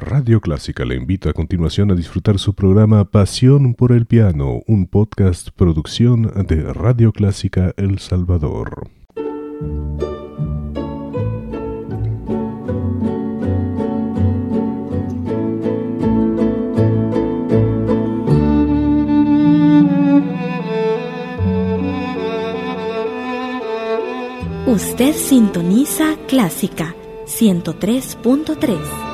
Radio Clásica le invita a continuación a disfrutar su programa Pasión por el Piano, un podcast producción de Radio Clásica El Salvador. Usted sintoniza Clásica 103.3.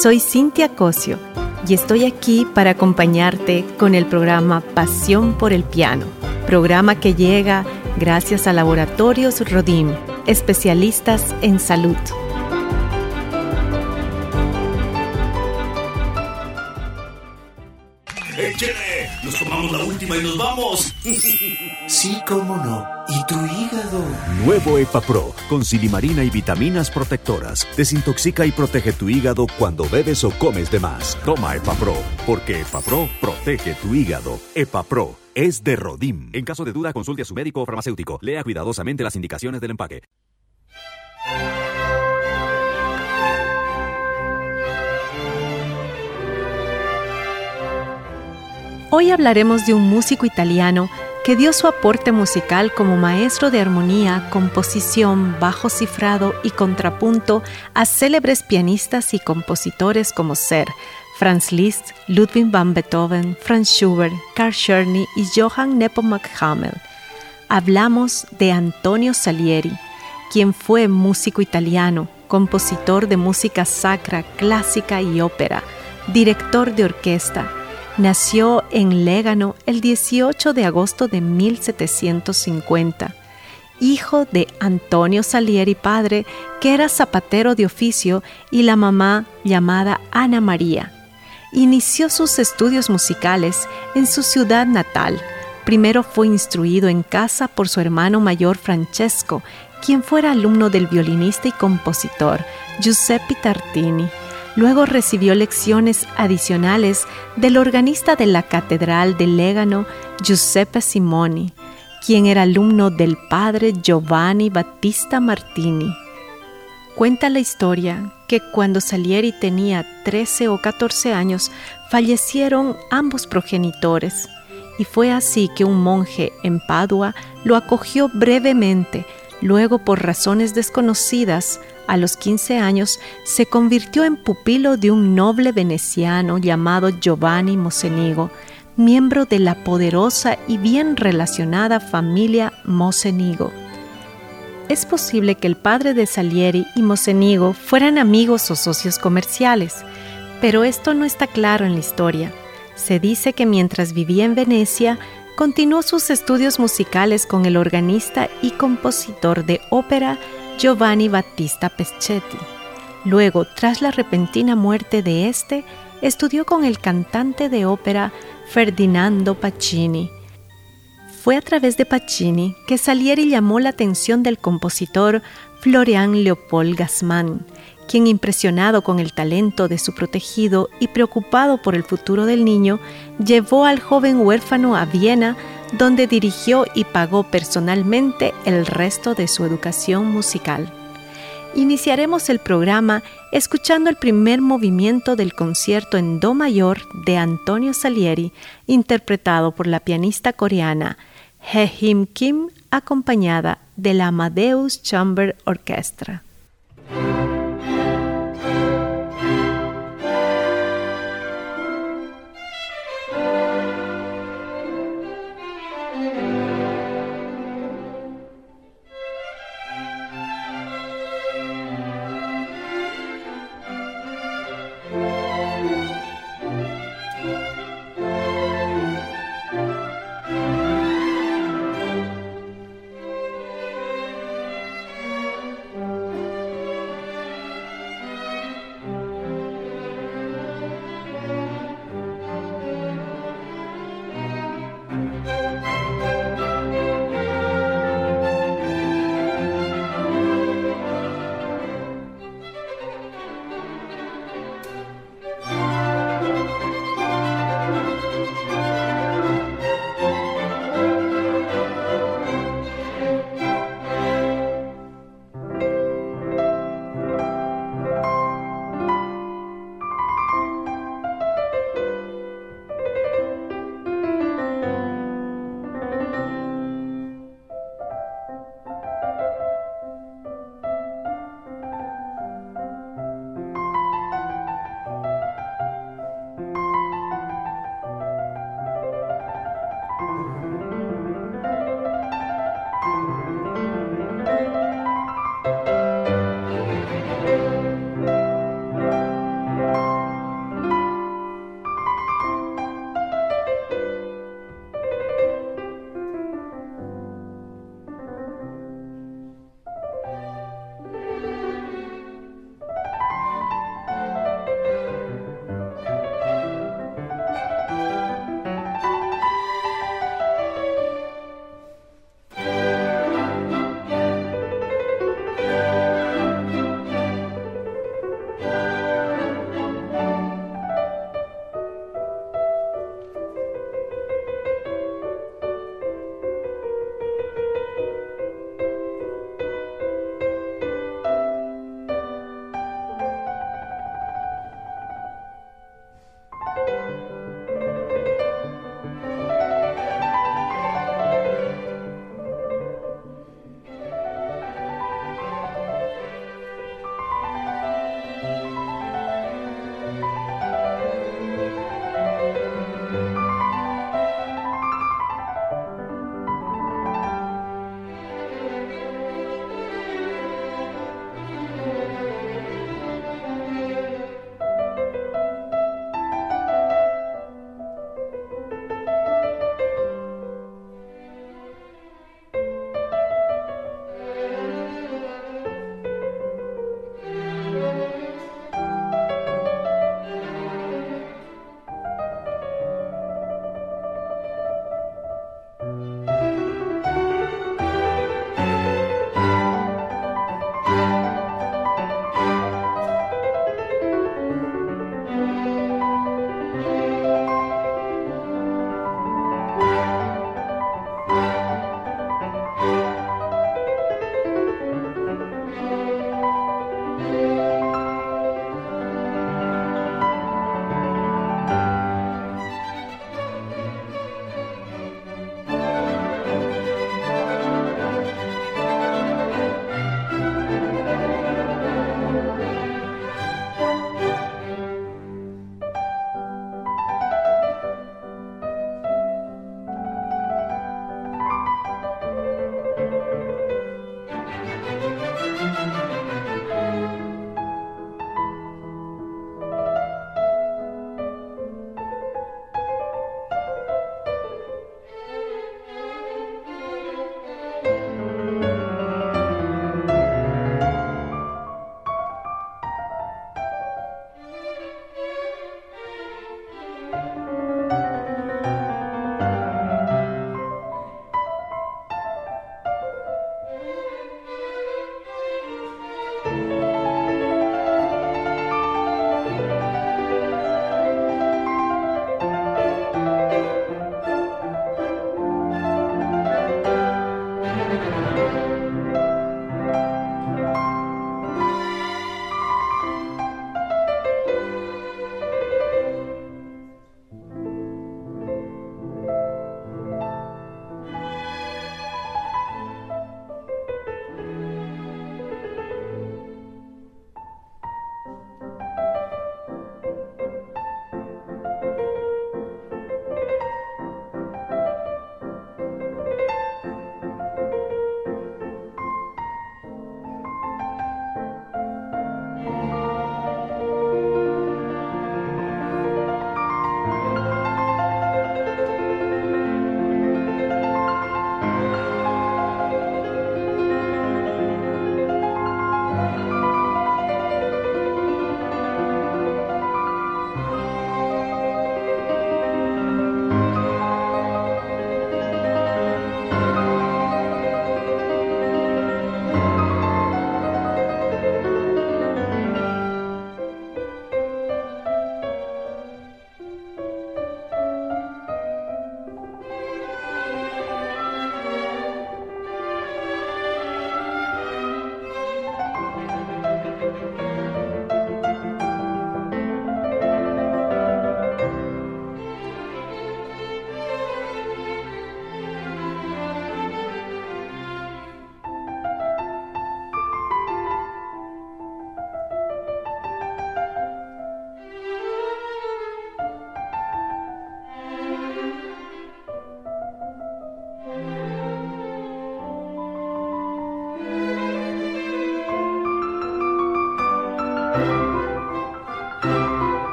soy Cintia Cosio y estoy aquí para acompañarte con el programa Pasión por el Piano, programa que llega gracias a Laboratorios Rodim, especialistas en salud. Nos tomamos la última y nos vamos. Sí, cómo no. ¿Y tu hígado? Nuevo EpaPro, con silimarina y vitaminas protectoras. Desintoxica y protege tu hígado cuando bebes o comes de más. Toma EpaPro, porque EpaPro protege tu hígado. EpaPro es de Rodim. En caso de duda, consulte a su médico o farmacéutico. Lea cuidadosamente las indicaciones del empaque. Hoy hablaremos de un músico italiano que dio su aporte musical como maestro de armonía, composición, bajo cifrado y contrapunto a célebres pianistas y compositores como Ser, Franz Liszt, Ludwig van Beethoven, Franz Schubert, Carl Czerny y Johann Nepomuk Hamel. Hablamos de Antonio Salieri, quien fue músico italiano, compositor de música sacra, clásica y ópera, director de orquesta, Nació en Légano el 18 de agosto de 1750, hijo de Antonio Salieri padre, que era zapatero de oficio, y la mamá llamada Ana María. Inició sus estudios musicales en su ciudad natal. Primero fue instruido en casa por su hermano mayor Francesco, quien fuera alumno del violinista y compositor Giuseppe Tartini Luego recibió lecciones adicionales del organista de la Catedral de Légano, Giuseppe Simoni, quien era alumno del padre Giovanni Battista Martini. Cuenta la historia que cuando Salieri tenía 13 o 14 años, fallecieron ambos progenitores, y fue así que un monje en Padua lo acogió brevemente, luego por razones desconocidas a los 15 años se convirtió en pupilo de un noble veneciano llamado Giovanni Mocenigo, miembro de la poderosa y bien relacionada familia Mocenigo. Es posible que el padre de Salieri y Mocenigo fueran amigos o socios comerciales, pero esto no está claro en la historia. Se dice que mientras vivía en Venecia, continuó sus estudios musicales con el organista y compositor de ópera Giovanni Battista Peschetti. Luego, tras la repentina muerte de este, estudió con el cantante de ópera Ferdinando Pacini. Fue a través de Pacini que Salieri llamó la atención del compositor Florian Leopold Gassman, quien impresionado con el talento de su protegido y preocupado por el futuro del niño, llevó al joven huérfano a Viena donde dirigió y pagó personalmente el resto de su educación musical. Iniciaremos el programa escuchando el primer movimiento del concierto en Do mayor de Antonio Salieri, interpretado por la pianista coreana Hee Him Kim, acompañada de la Amadeus Chamber Orchestra.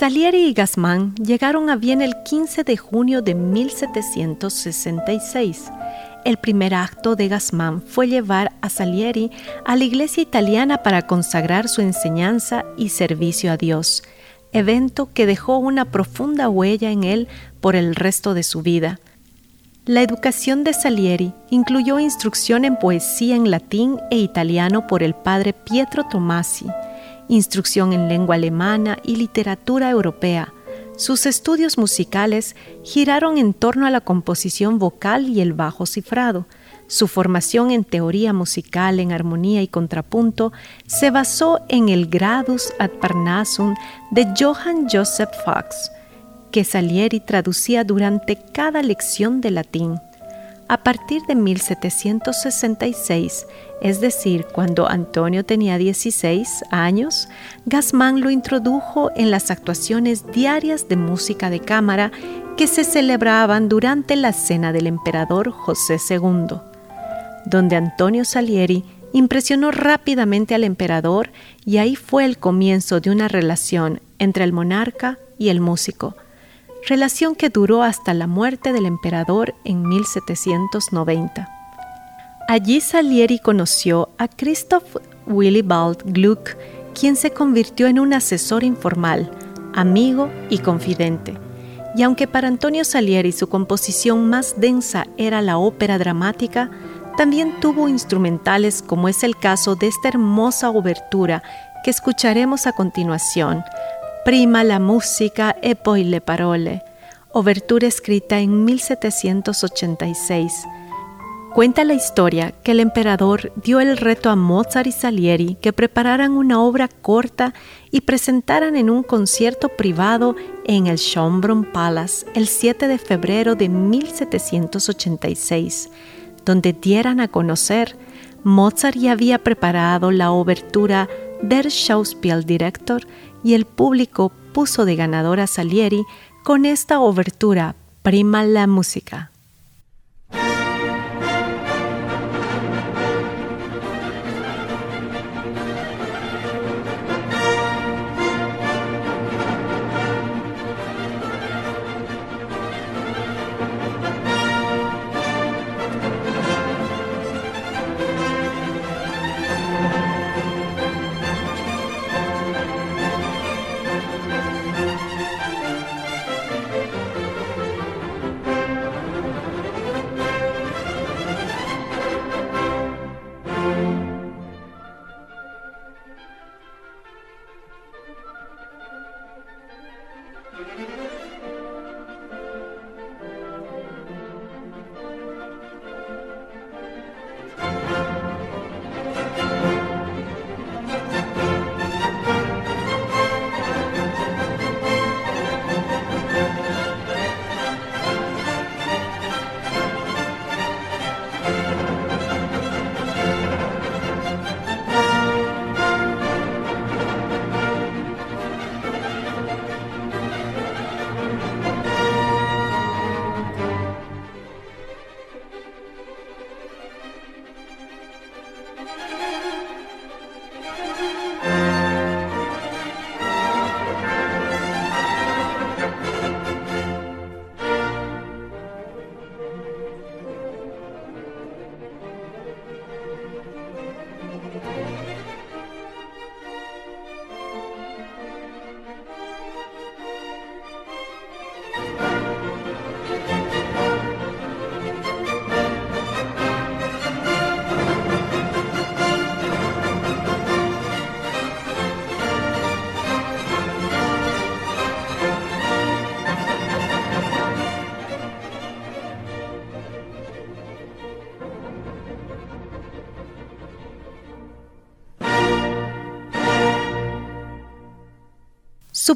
Salieri y Gassman llegaron a Viena el 15 de junio de 1766. El primer acto de Gassman fue llevar a Salieri a la iglesia italiana para consagrar su enseñanza y servicio a Dios, evento que dejó una profunda huella en él por el resto de su vida. La educación de Salieri incluyó instrucción en poesía en latín e italiano por el padre Pietro Tomasi, instrucción en lengua alemana y literatura europea. Sus estudios musicales giraron en torno a la composición vocal y el bajo cifrado. Su formación en teoría musical, en armonía y contrapunto se basó en el Gradus ad Parnassum de Johann Joseph Fox, que Salieri traducía durante cada lección de latín. A partir de 1766, es decir, cuando Antonio tenía 16 años, Gassman lo introdujo en las actuaciones diarias de música de cámara que se celebraban durante la cena del emperador José II, donde Antonio Salieri impresionó rápidamente al emperador y ahí fue el comienzo de una relación entre el monarca y el músico, relación que duró hasta la muerte del emperador en 1790. Allí Salieri conoció a Christoph Willibald Gluck, quien se convirtió en un asesor informal, amigo y confidente. Y aunque para Antonio Salieri su composición más densa era la ópera dramática, también tuvo instrumentales como es el caso de esta hermosa obertura que escucharemos a continuación, Prima la música e poi le parole, obertura escrita en 1786. Cuenta la historia que el emperador dio el reto a Mozart y Salieri que prepararan una obra corta y presentaran en un concierto privado en el Schönbrunn Palace el 7 de febrero de 1786, donde dieran a conocer Mozart ya había preparado la obertura Der Schauspieldirektor y el público puso de ganador a Salieri con esta obertura Prima la música.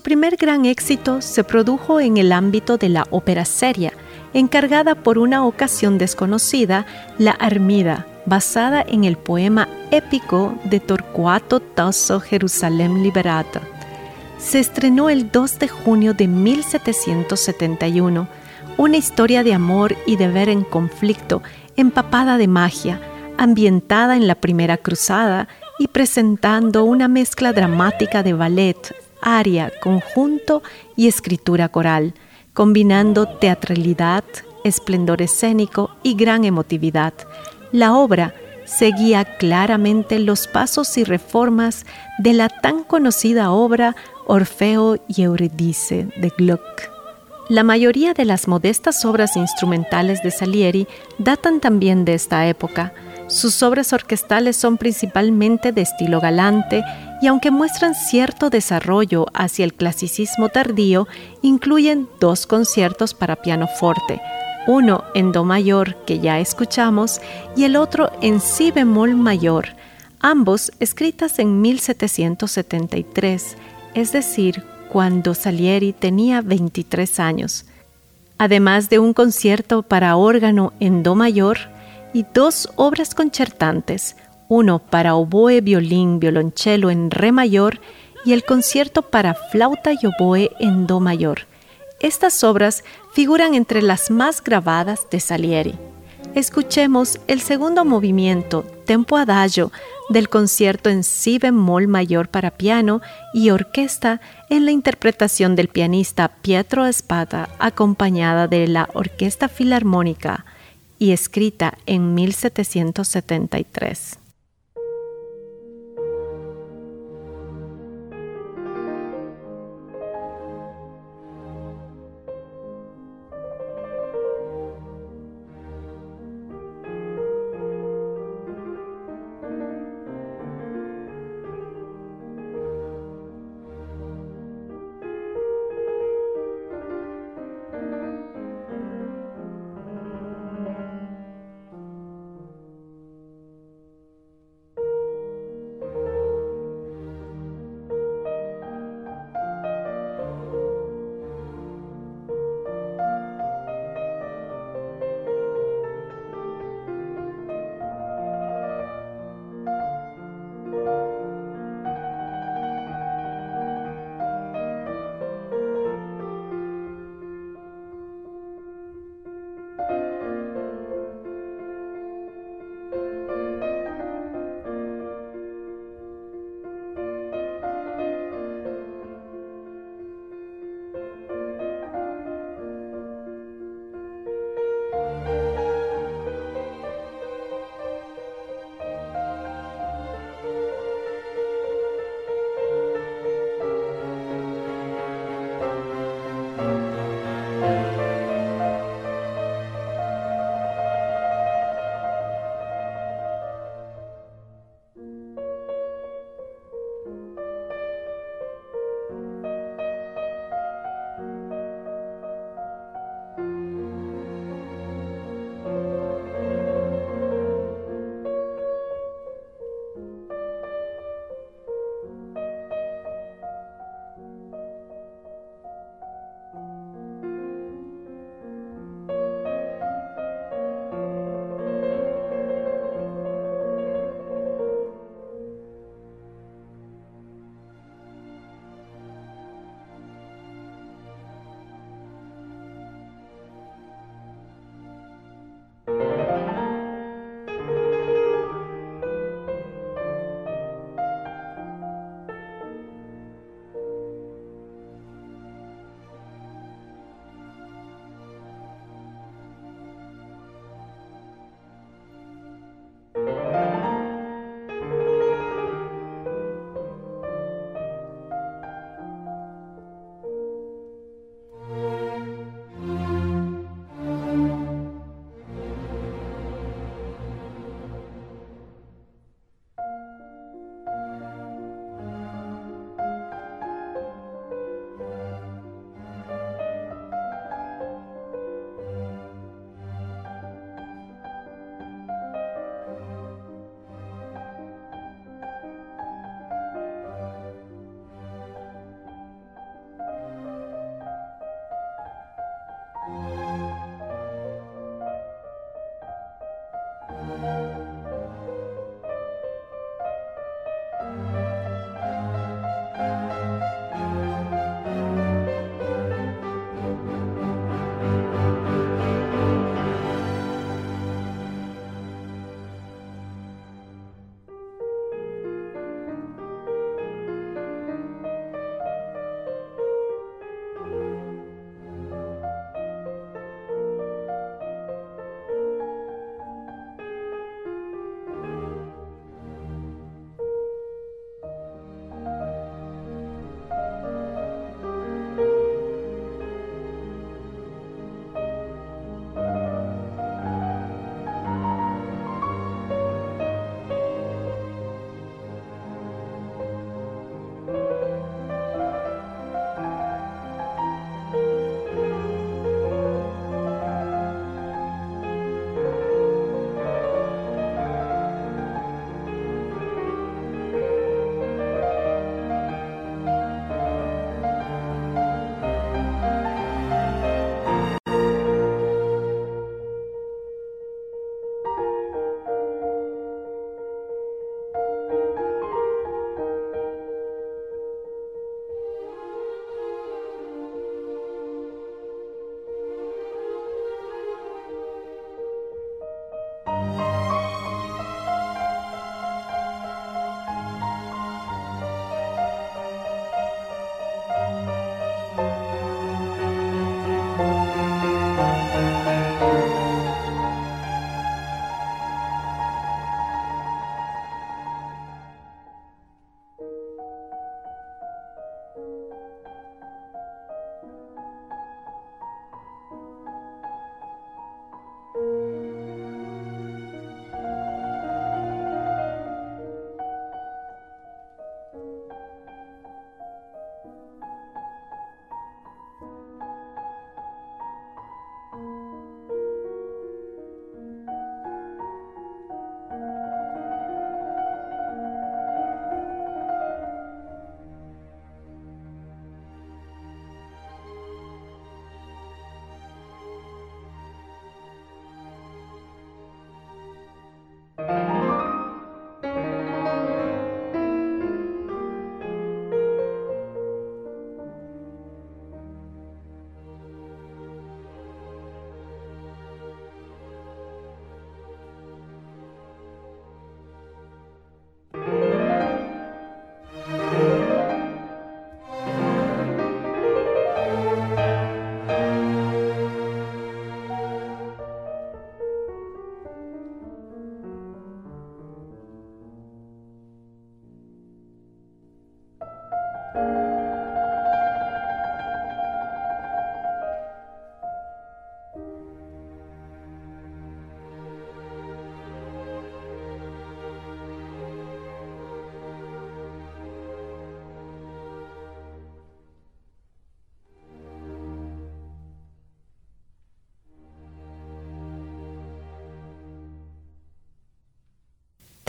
Primer gran éxito se produjo en el ámbito de la ópera seria, encargada por una ocasión desconocida, La Armida, basada en el poema épico de Torcuato Tasso Jerusalén Liberata. Se estrenó el 2 de junio de 1771, una historia de amor y deber en conflicto, empapada de magia, ambientada en la Primera Cruzada y presentando una mezcla dramática de ballet, aria, conjunto y escritura coral, combinando teatralidad, esplendor escénico y gran emotividad. La obra seguía claramente los pasos y reformas de la tan conocida obra Orfeo y Eurídice de Gluck. La mayoría de las modestas obras instrumentales de Salieri datan también de esta época. Sus obras orquestales son principalmente de estilo galante y aunque muestran cierto desarrollo hacia el clasicismo tardío, incluyen dos conciertos para pianoforte, uno en Do mayor que ya escuchamos y el otro en Si bemol mayor, ambos escritas en 1773, es decir, cuando Salieri tenía 23 años, además de un concierto para órgano en Do mayor y dos obras concertantes, uno para oboe, violín, violonchelo en Re mayor y el concierto para flauta y oboe en Do mayor. Estas obras figuran entre las más grabadas de Salieri. Escuchemos el segundo movimiento, Tempo Adagio, del concierto en si bemol mayor para piano y orquesta en la interpretación del pianista Pietro Espada, acompañada de la Orquesta Filarmónica y escrita en 1773.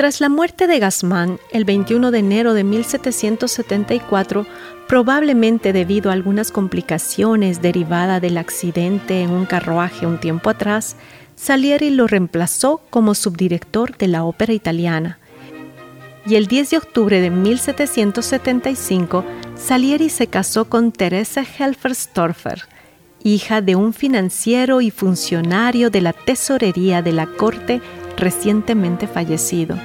Tras la muerte de Gassman el 21 de enero de 1774, probablemente debido a algunas complicaciones derivadas del accidente en un carruaje un tiempo atrás, Salieri lo reemplazó como subdirector de la ópera italiana. Y el 10 de octubre de 1775, Salieri se casó con Teresa Helferstorfer, hija de un financiero y funcionario de la tesorería de la corte recientemente fallecido.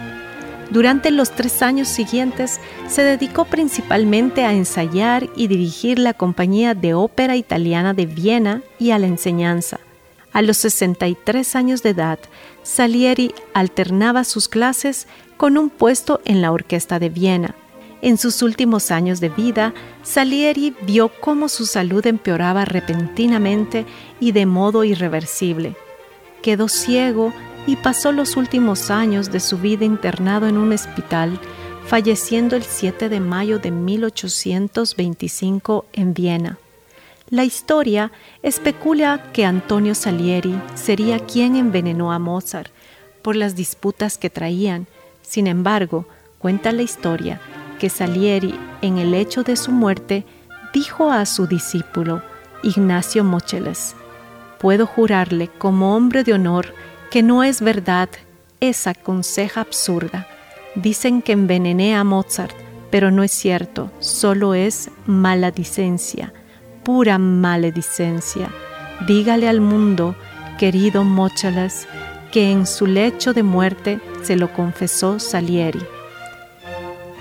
Durante los tres años siguientes se dedicó principalmente a ensayar y dirigir la compañía de ópera italiana de Viena y a la enseñanza. A los 63 años de edad, Salieri alternaba sus clases con un puesto en la orquesta de Viena. En sus últimos años de vida, Salieri vio cómo su salud empeoraba repentinamente y de modo irreversible. Quedó ciego y pasó los últimos años de su vida internado en un hospital, falleciendo el 7 de mayo de 1825 en Viena. La historia especula que Antonio Salieri sería quien envenenó a Mozart por las disputas que traían. Sin embargo, cuenta la historia que Salieri, en el hecho de su muerte, dijo a su discípulo, Ignacio Mocheles, puedo jurarle como hombre de honor que no es verdad esa conseja absurda. Dicen que envenené a Mozart, pero no es cierto, solo es maledicencia, pura maledicencia. Dígale al mundo, querido Mocheles, que en su lecho de muerte se lo confesó Salieri.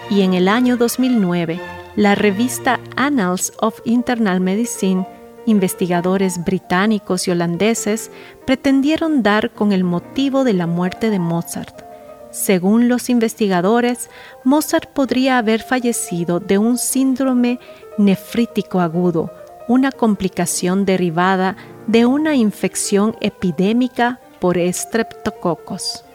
Y en el año 2009, la revista Annals of Internal Medicine investigadores británicos y holandeses pretendieron dar con el motivo de la muerte de Mozart. Según los investigadores, Mozart podría haber fallecido de un síndrome nefrítico agudo, una complicación derivada de una infección epidémica por estreptococos.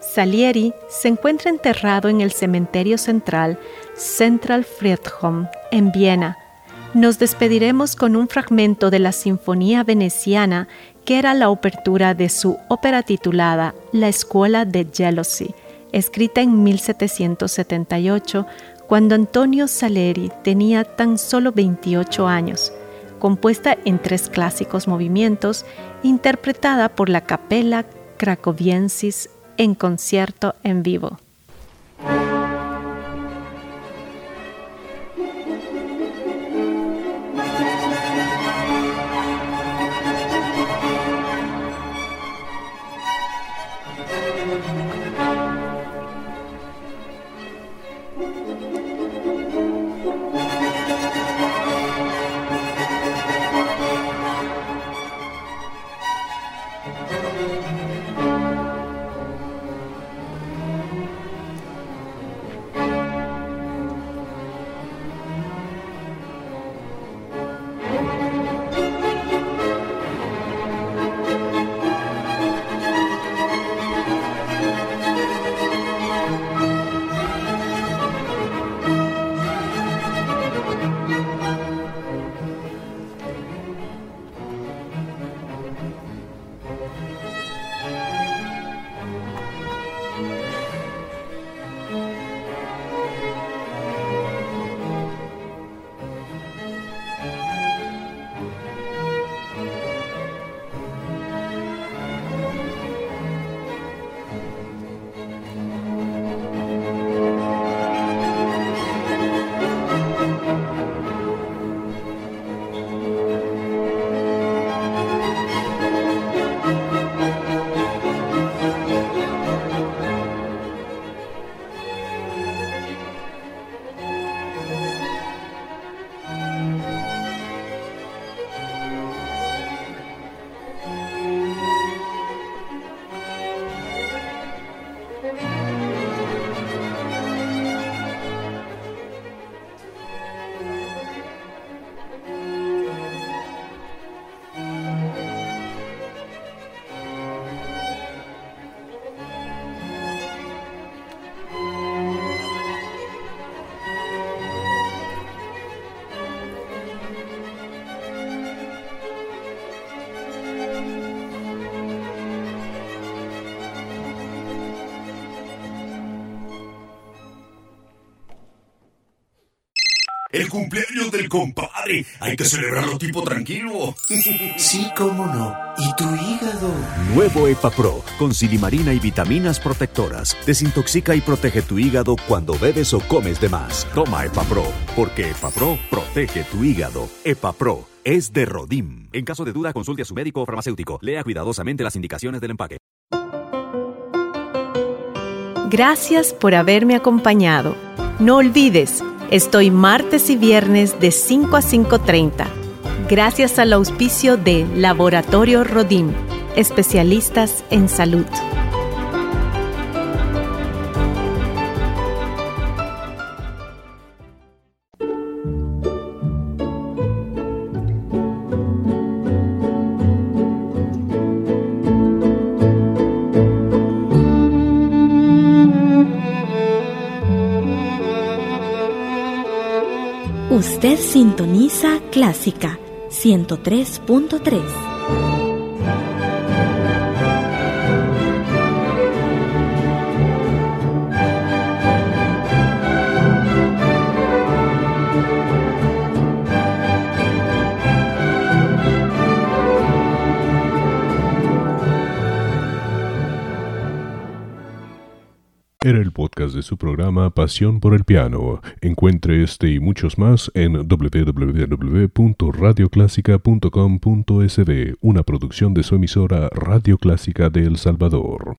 Salieri se encuentra enterrado en el cementerio central Central Friedhof en Viena, nos despediremos con un fragmento de la Sinfonía Veneciana que era la obertura de su ópera titulada La Escuela de Jealousy, escrita en 1778, cuando Antonio Salieri tenía tan solo 28 años, compuesta en tres clásicos movimientos, interpretada por la Capella Cracoviensis en concierto en vivo. El cumpleaños del compadre. Hay que celebrarlo tipo tranquilo. Sí, cómo no. ¿Y tu hígado? Nuevo EpaPro, con silimarina y vitaminas protectoras. Desintoxica y protege tu hígado cuando bebes o comes de más. Toma EpaPro, porque EpaPro protege tu hígado. EpaPro es de Rodim. En caso de duda, consulte a su médico o farmacéutico. Lea cuidadosamente las indicaciones del empaque. Gracias por haberme acompañado. No olvides, estoy martes y viernes de 5 a 5.30. Gracias al auspicio de Laboratorio Rodim, especialistas en salud. Sintoniza Clásica 103.3. de su programa Pasión por el Piano. Encuentre este y muchos más en www.radioclásica.com.sb, una producción de su emisora Radio Clásica de El Salvador.